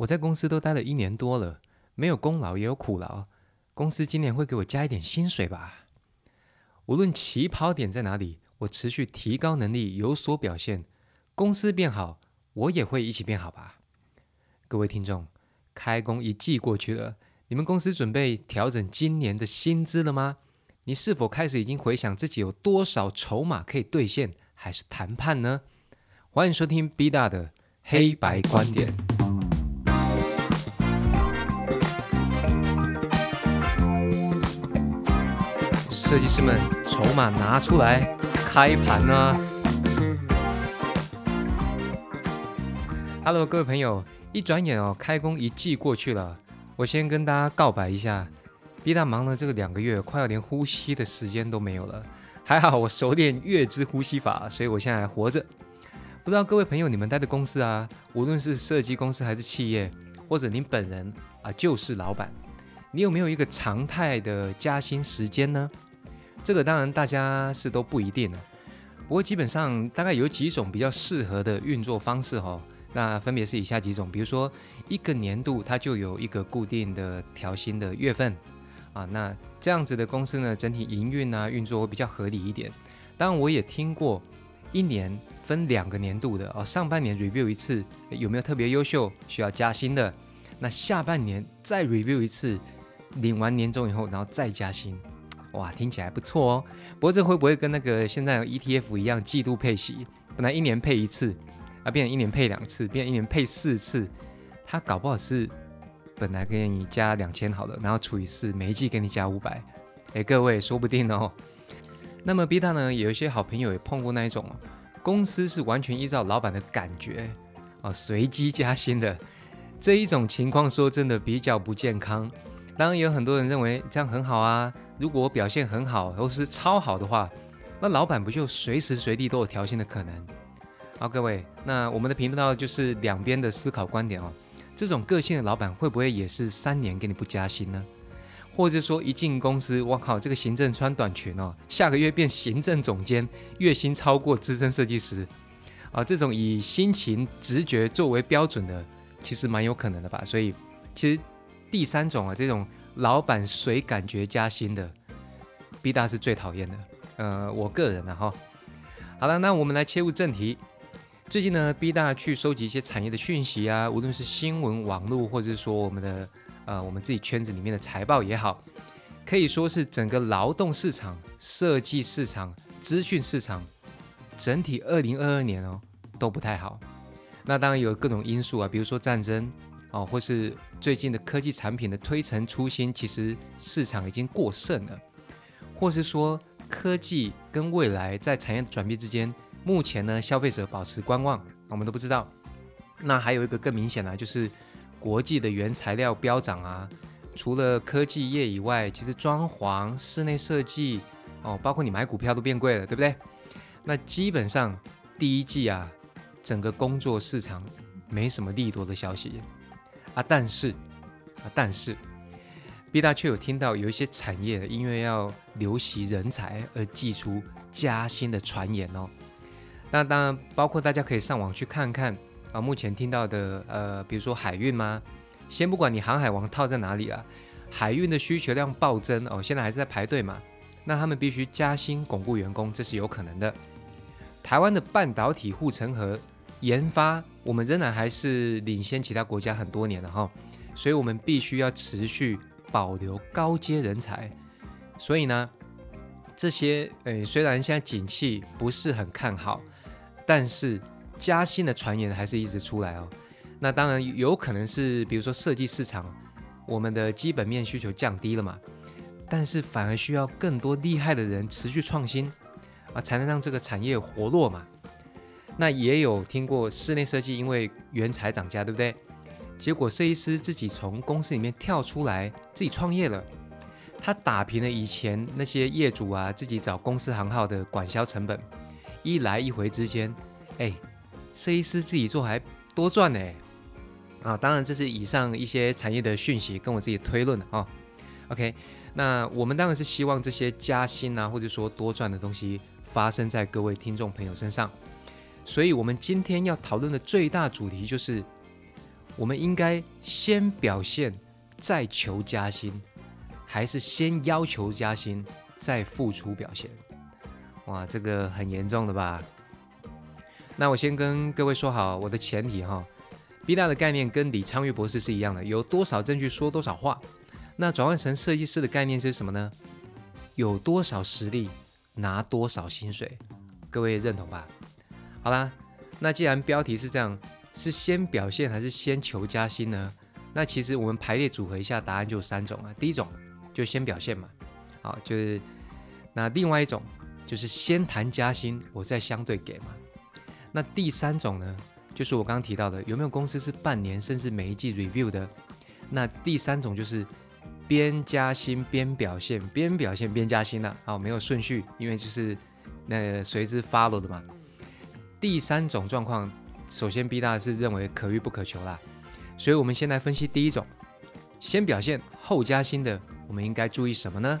我在公司都待了一年多了，没有功劳也有苦劳，公司今年会给我加一点薪水吧？无论起跑点在哪里，我持续提高能力，有所表现，公司变好，我也会一起变好吧？各位听众，开工一季过去了，你们公司准备调整今年的薪资了吗？你是否开始已经回想自己有多少筹码可以兑现，还是谈判呢？欢迎收听 B 大的黑白观点。设计师们，筹码拿出来，开盘啊！Hello，各位朋友，一转眼哦，开工一季过去了，我先跟大家告白一下。B 大忙了这个两个月，快要连呼吸的时间都没有了。还好我熟练月之呼吸法，所以我现在还活着。不知道各位朋友，你们待的公司啊，无论是设计公司还是企业，或者您本人啊就是老板，你有没有一个常态的加薪时间呢？这个当然大家是都不一定的，不过基本上大概有几种比较适合的运作方式哈。那分别是以下几种，比如说一个年度它就有一个固定的调薪的月份。啊，那这样子的公司呢，整体营运啊运作会比较合理一点。当然，我也听过一年分两个年度的哦，上半年 review 一次有没有特别优秀需要加薪的，那下半年再 review 一次，领完年终以后，然后再加薪，哇，听起来不错哦。不过这会不会跟那个现在 ETF 一样季度配息？本来一年配一次，啊，变成一年配两次，变成一年配四次，它搞不好是。本来给你加两千好了，然后除以四，每一季给你加五百，哎，各位说不定哦。那么 B 大呢，有一些好朋友也碰过那一种哦，公司是完全依照老板的感觉啊，随机加薪的这一种情况，说真的比较不健康。当然有很多人认为这样很好啊，如果我表现很好或是超好的话，那老板不就随时随地都有调薪的可能？好，各位，那我们的频道就是两边的思考观点哦。这种个性的老板会不会也是三年给你不加薪呢？或者说一进公司，我靠，这个行政穿短裙哦，下个月变行政总监，月薪超过资深设计师啊？这种以心情直觉作为标准的，其实蛮有可能的吧？所以其实第三种啊，这种老板随感觉加薪的，B 大是最讨厌的。呃，我个人啊哈。好了，那我们来切入正题。最近呢，B 大去收集一些产业的讯息啊，无论是新闻网络，或者是说我们的呃我们自己圈子里面的财报也好，可以说是整个劳动市场、设计市场、资讯市场整体二零二二年哦都不太好。那当然有各种因素啊，比如说战争哦，或是最近的科技产品的推陈出新，其实市场已经过剩了，或是说科技跟未来在产业转变之间。目前呢，消费者保持观望，我们都不知道。那还有一个更明显的，就是国际的原材料飙涨啊。除了科技业以外，其实装潢、室内设计哦，包括你买股票都变贵了，对不对？那基本上第一季啊，整个工作市场没什么利多的消息啊。但是啊，但是 B 大却有听到有一些产业因为要留习人才而寄出加薪的传言哦。那当然，包括大家可以上网去看看啊，目前听到的，呃，比如说海运吗？先不管你航海王套在哪里了，海运的需求量暴增哦，现在还是在排队嘛。那他们必须加薪巩固员工，这是有可能的。台湾的半导体护城河研发，我们仍然还是领先其他国家很多年了哈，所以我们必须要持续保留高阶人才。所以呢，这些，诶，虽然现在景气不是很看好。但是加薪的传言还是一直出来哦。那当然有可能是，比如说设计市场，我们的基本面需求降低了嘛。但是反而需要更多厉害的人持续创新啊，才能让这个产业活络嘛。那也有听过室内设计因为原材涨价，对不对？结果设计师自己从公司里面跳出来自己创业了，他打平了以前那些业主啊自己找公司行号的管销成本。一来一回之间，哎，设计师自己做还多赚呢，啊，当然这是以上一些产业的讯息跟我自己推论的啊。OK，那我们当然是希望这些加薪啊，或者说多赚的东西发生在各位听众朋友身上。所以，我们今天要讨论的最大主题就是，我们应该先表现再求加薪，还是先要求加薪再付出表现？哇，这个很严重的吧？那我先跟各位说好我的前提哈，B 大的概念跟李昌钰博士是一样的，有多少证据说多少话。那转换成设计师的概念是什么呢？有多少实力拿多少薪水，各位认同吧？好啦，那既然标题是这样，是先表现还是先求加薪呢？那其实我们排列组合一下，答案就有三种啊。第一种就先表现嘛，好，就是那另外一种就是先谈加薪，我再相对给嘛。那第三种呢，就是我刚刚提到的，有没有公司是半年甚至每一季 review 的？那第三种就是边加薪边表现，边表现边加薪了。好，没有顺序，因为就是那随之 follow 的嘛。第三种状况，首先 B 大是认为可遇不可求啦，所以我们先来分析第一种，先表现后加薪的，我们应该注意什么呢？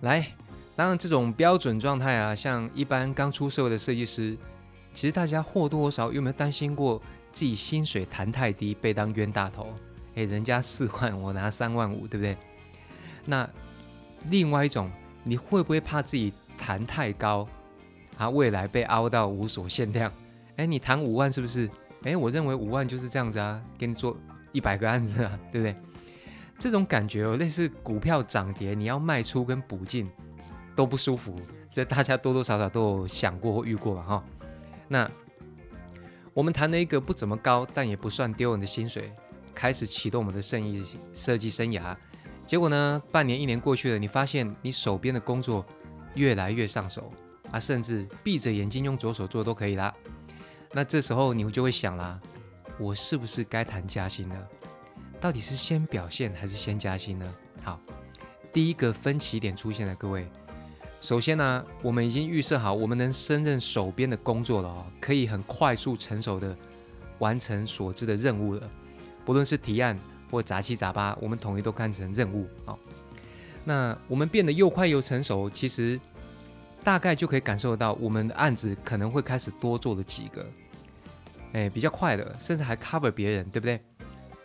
来，当然这种标准状态啊，像一般刚出社会的设计师。其实大家或多或少有没有担心过自己薪水谈太低被当冤大头？诶，人家四万，我拿三万五，对不对？那另外一种，你会不会怕自己谈太高，啊，未来被凹到无所限量？哎，你谈五万是不是？哎，我认为五万就是这样子啊，给你做一百个案子啊，对不对？这种感觉哦，类似股票涨跌，你要卖出跟补进都不舒服，这大家多多少少都有想过或遇过吧？哈。那我们谈了一个不怎么高，但也不算丢人的薪水，开始启动我们的生意设计生涯。结果呢，半年一年过去了，你发现你手边的工作越来越上手啊，甚至闭着眼睛用左手做都可以啦。那这时候你就会想啦，我是不是该谈加薪呢？到底是先表现还是先加薪呢？好，第一个分歧点出现了，各位。首先呢，我们已经预设好，我们能胜任手边的工作了哦，可以很快速成熟的完成所知的任务了。不论是提案或杂七杂八，我们统一都看成任务啊。那我们变得又快又成熟，其实大概就可以感受到，我们的案子可能会开始多做了几个，哎，比较快的，甚至还 cover 别人，对不对？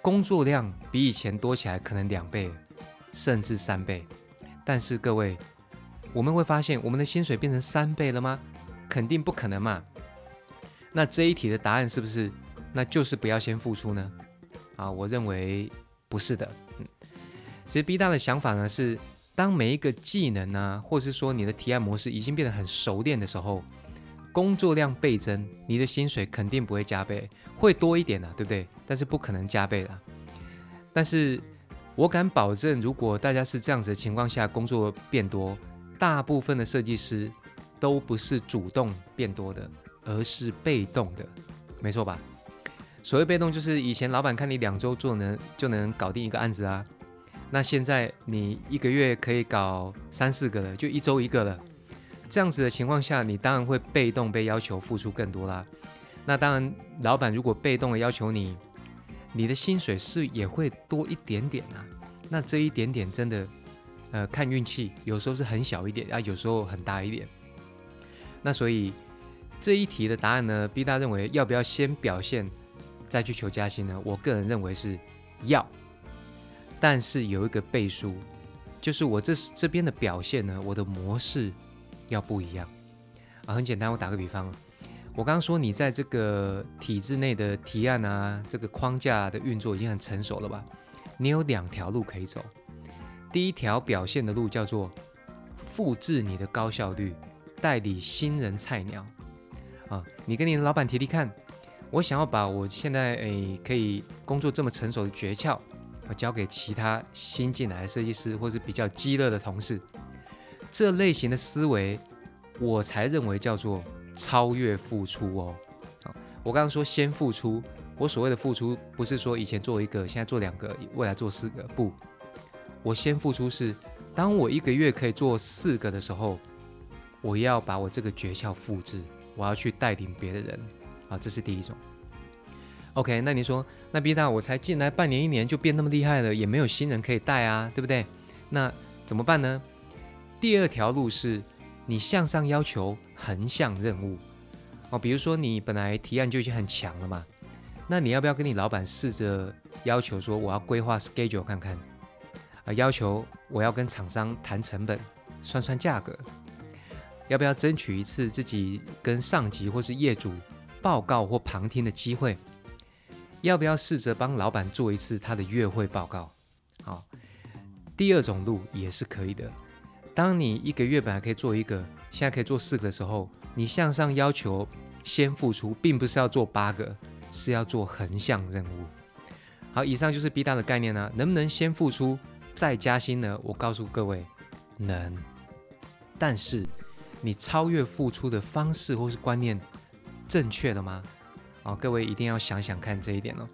工作量比以前多起来，可能两倍，甚至三倍。但是各位。我们会发现，我们的薪水变成三倍了吗？肯定不可能嘛。那这一题的答案是不是？那就是不要先付出呢？啊，我认为不是的。嗯，其实 B 大的想法呢是，当每一个技能呢，或是说你的提案模式已经变得很熟练的时候，工作量倍增，你的薪水肯定不会加倍，会多一点的，对不对？但是不可能加倍的。但是我敢保证，如果大家是这样子的情况下，工作变多。大部分的设计师都不是主动变多的，而是被动的，没错吧？所谓被动，就是以前老板看你两周做能就能搞定一个案子啊，那现在你一个月可以搞三四个了，就一周一个了。这样子的情况下，你当然会被动被要求付出更多啦。那当然，老板如果被动的要求你，你的薪水是也会多一点点啊。那这一点点真的。呃，看运气，有时候是很小一点啊，有时候很大一点。那所以这一题的答案呢，B 大认为要不要先表现再去求加薪呢？我个人认为是要，但是有一个背书，就是我这这边的表现呢，我的模式要不一样啊。很简单，我打个比方，我刚刚说你在这个体制内的提案啊，这个框架的运作已经很成熟了吧？你有两条路可以走。第一条表现的路叫做复制你的高效率，代理新人菜鸟啊！你跟你的老板提提看，我想要把我现在诶可以工作这么成熟的诀窍，我交给其他新进来的设计师或是比较激乐的同事。这类型的思维，我才认为叫做超越付出哦。啊，我刚刚说先付出，我所谓的付出不是说以前做一个，现在做两个，未来做四个，不。我先付出是，当我一个月可以做四个的时候，我要把我这个诀窍复制，我要去带领别的人啊，这是第一种。OK，那你说，那 B 大我才进来半年一年就变那么厉害了，也没有新人可以带啊，对不对？那怎么办呢？第二条路是，你向上要求横向任务哦，比如说你本来提案就已经很强了嘛，那你要不要跟你老板试着要求说，我要规划 schedule 看看啊？要求我要跟厂商谈成本，算算价格，要不要争取一次自己跟上级或是业主报告或旁听的机会？要不要试着帮老板做一次他的月会报告？好，第二种路也是可以的。当你一个月本来可以做一个，现在可以做四个的时候，你向上要求先付出，并不是要做八个，是要做横向任务。好，以上就是 B 大的概念呢。能不能先付出再加薪呢？我告诉各位，能。但是你超越付出的方式或是观念正确了吗？哦，各位一定要想想看这一点哦。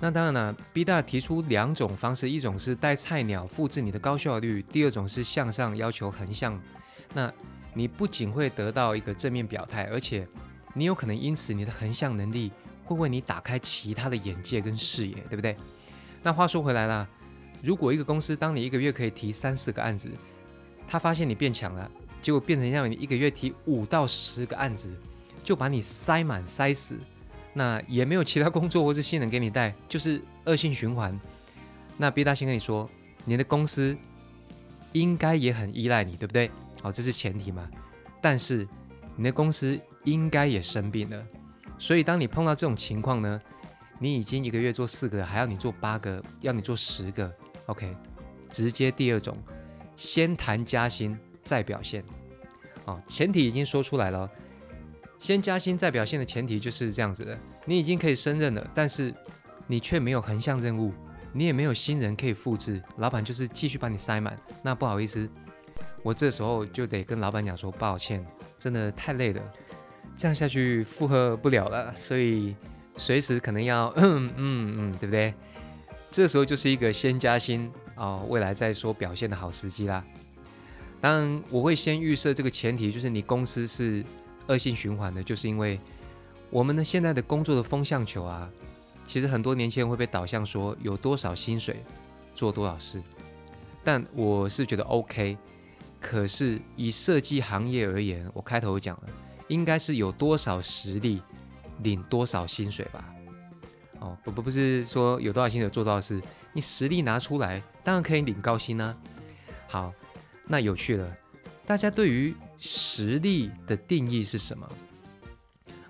那当然了，B 大提出两种方式，一种是带菜鸟复制你的高效率，第二种是向上要求横向。那你不仅会得到一个正面表态，而且你有可能因此你的横向能力会为你打开其他的眼界跟视野，对不对？那话说回来了，如果一个公司当你一个月可以提三四个案子，他发现你变强了，结果变成让你一个月提五到十个案子，就把你塞满塞死。那也没有其他工作或是新人给你带，就是恶性循环。那 B 大先跟你说，你的公司应该也很依赖你，对不对？好，这是前提嘛。但是你的公司应该也生病了，所以当你碰到这种情况呢，你已经一个月做四个，还要你做八个，要你做十个，OK？直接第二种，先谈加薪再表现。好，前提已经说出来了。先加薪再表现的前提就是这样子的，你已经可以升任了，但是你却没有横向任务，你也没有新人可以复制，老板就是继续把你塞满。那不好意思，我这时候就得跟老板讲说抱歉，真的太累了，这样下去负荷不了了，所以随时可能要嗯嗯嗯，对不对？这时候就是一个先加薪啊，未来再说表现的好时机啦。当然，我会先预设这个前提，就是你公司是。恶性循环呢，就是因为我们的现在的工作的风向球啊，其实很多年轻人会被导向说有多少薪水做多少事，但我是觉得 OK，可是以设计行业而言，我开头讲了，应该是有多少实力领多少薪水吧？哦，不不不是说有多少薪水做多少事，你实力拿出来，当然可以领高薪啊。好，那有趣了。大家对于实力的定义是什么？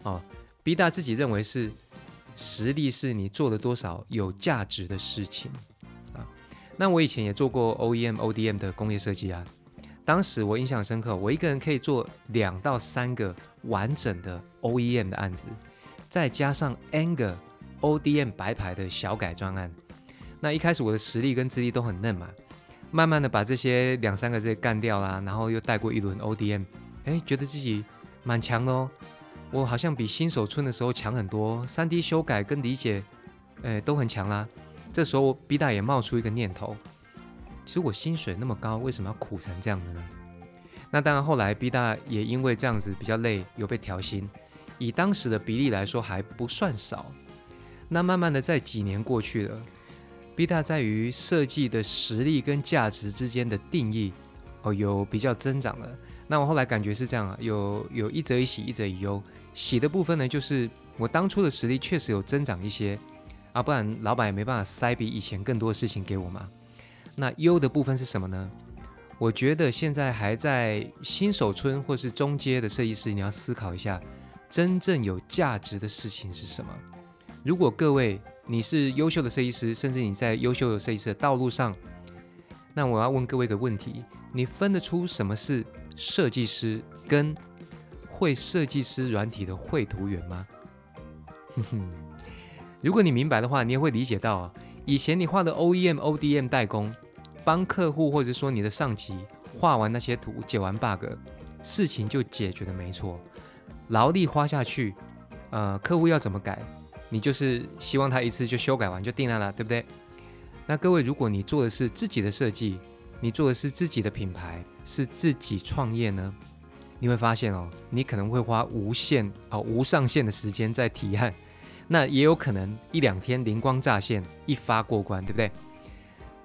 哦，B 大自己认为是实力是你做了多少有价值的事情啊。那我以前也做过 OEM、ODM 的工业设计啊。当时我印象深刻，我一个人可以做两到三个完整的 OEM 的案子，再加上 N 个 ODM 白牌的小改装案。那一开始我的实力跟资历都很嫩嘛。慢慢的把这些两三个这干掉啦，然后又带过一轮 ODM，哎，觉得自己蛮强哦。我好像比新手村的时候强很多，3D 修改跟理解，哎，都很强啦。这时候 B 大也冒出一个念头，其实我薪水那么高，为什么要苦成这样的呢？那当然后来 B 大也因为这样子比较累，有被调薪，以当时的比例来说还不算少。那慢慢的在几年过去了。B 大在于设计的实力跟价值之间的定义，哦，有比较增长了。那我后来感觉是这样啊，有有一则以喜，一则以忧。喜的部分呢，就是我当初的实力确实有增长一些啊，不然老板也没办法塞比以前更多的事情给我嘛。那忧的部分是什么呢？我觉得现在还在新手村或是中阶的设计师，你要思考一下，真正有价值的事情是什么。如果各位你是优秀的设计师，甚至你在优秀的设计师的道路上，那我要问各位一个问题：你分得出什么是设计师跟会设计师软体的绘图员吗？哼哼，如果你明白的话，你也会理解到啊，以前你画的 OEM、ODM 代工，帮客户或者说你的上级画完那些图，解完 bug，事情就解决的没错，劳力花下去，呃，客户要怎么改？你就是希望他一次就修改完就定案了，对不对？那各位，如果你做的是自己的设计，你做的是自己的品牌，是自己创业呢？你会发现哦，你可能会花无限哦无上限的时间在提案，那也有可能一两天灵光乍现，一发过关，对不对？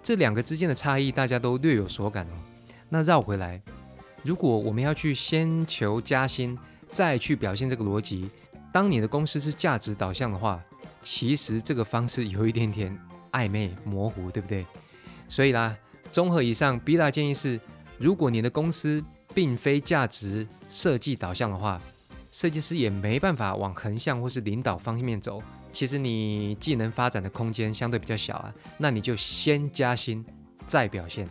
这两个之间的差异，大家都略有所感哦。那绕回来，如果我们要去先求加薪，再去表现这个逻辑。当你的公司是价值导向的话，其实这个方式有一点点暧昧模糊，对不对？所以啦，综合以上，B 大建议是，如果你的公司并非价值设计导向的话，设计师也没办法往横向或是领导方面走。其实你技能发展的空间相对比较小啊，那你就先加薪再表现，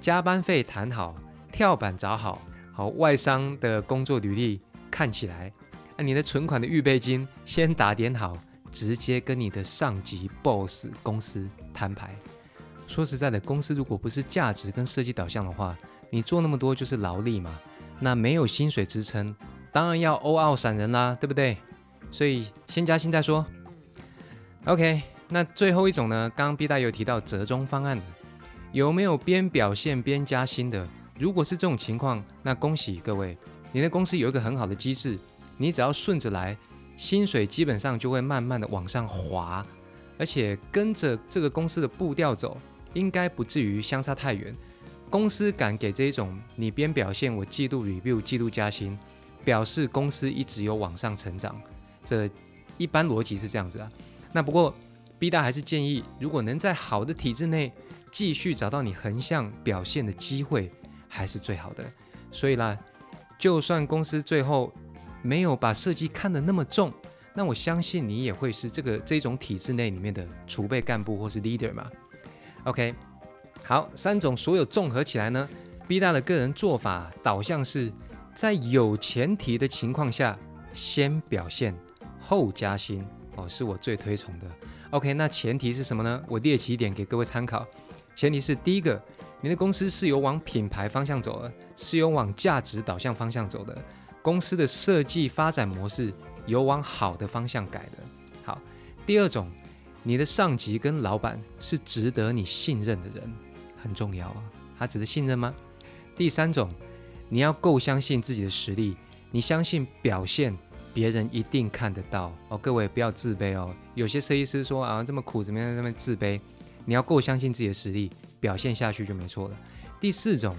加班费谈好，跳板找好，好外商的工作履历看起来，那你的存款的预备金先打点好，直接跟你的上级 boss 公司摊牌。说实在的，公司如果不是价值跟设计导向的话，你做那么多就是劳力嘛，那没有薪水支撑，当然要欧澳闪人啦，对不对？所以先加薪再说。OK，那最后一种呢？刚刚 B 大有提到折中方案，有没有边表现边加薪的？如果是这种情况，那恭喜各位，你的公司有一个很好的机制，你只要顺着来，薪水基本上就会慢慢的往上滑，而且跟着这个公司的步调走。应该不至于相差太远。公司敢给这一种你边表现我季度 review 季度加薪，表示公司一直有往上成长。这一般逻辑是这样子啊。那不过 B 大还是建议，如果能在好的体制内继续找到你横向表现的机会，还是最好的。所以啦，就算公司最后没有把设计看得那么重，那我相信你也会是这个这种体制内里面的储备干部或是 leader 嘛。OK，好，三种所有综合起来呢，B 大的个人做法导向是在有前提的情况下先表现后加薪哦，是我最推崇的。OK，那前提是什么呢？我列几点给各位参考。前提是第一个，你的公司是有往品牌方向走的，是有往价值导向方向走的，公司的设计发展模式有往好的方向改的。好，第二种。你的上级跟老板是值得你信任的人，很重要啊。他值得信任吗？第三种，你要够相信自己的实力，你相信表现，别人一定看得到哦。各位不要自卑哦。有些设计师说啊，这么苦怎么样？这么自卑？你要够相信自己的实力，表现下去就没错了。第四种，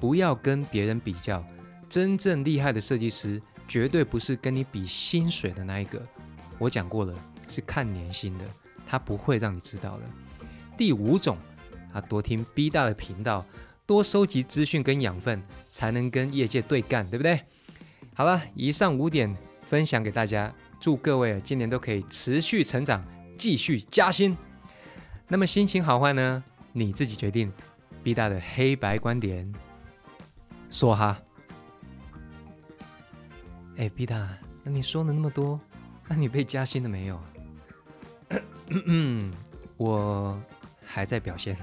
不要跟别人比较，真正厉害的设计师绝对不是跟你比薪水的那一个。我讲过了，是看年薪的。他不会让你知道的。第五种，啊，多听 B 大的频道，多收集资讯跟养分，才能跟业界对干，对不对？好了，以上五点分享给大家，祝各位今年都可以持续成长，继续加薪。那么心情好坏呢？你自己决定。B 大的黑白观点，说哈。哎，B 大，那你说了那么多，那你被加薪了没有？嗯，我还在表现。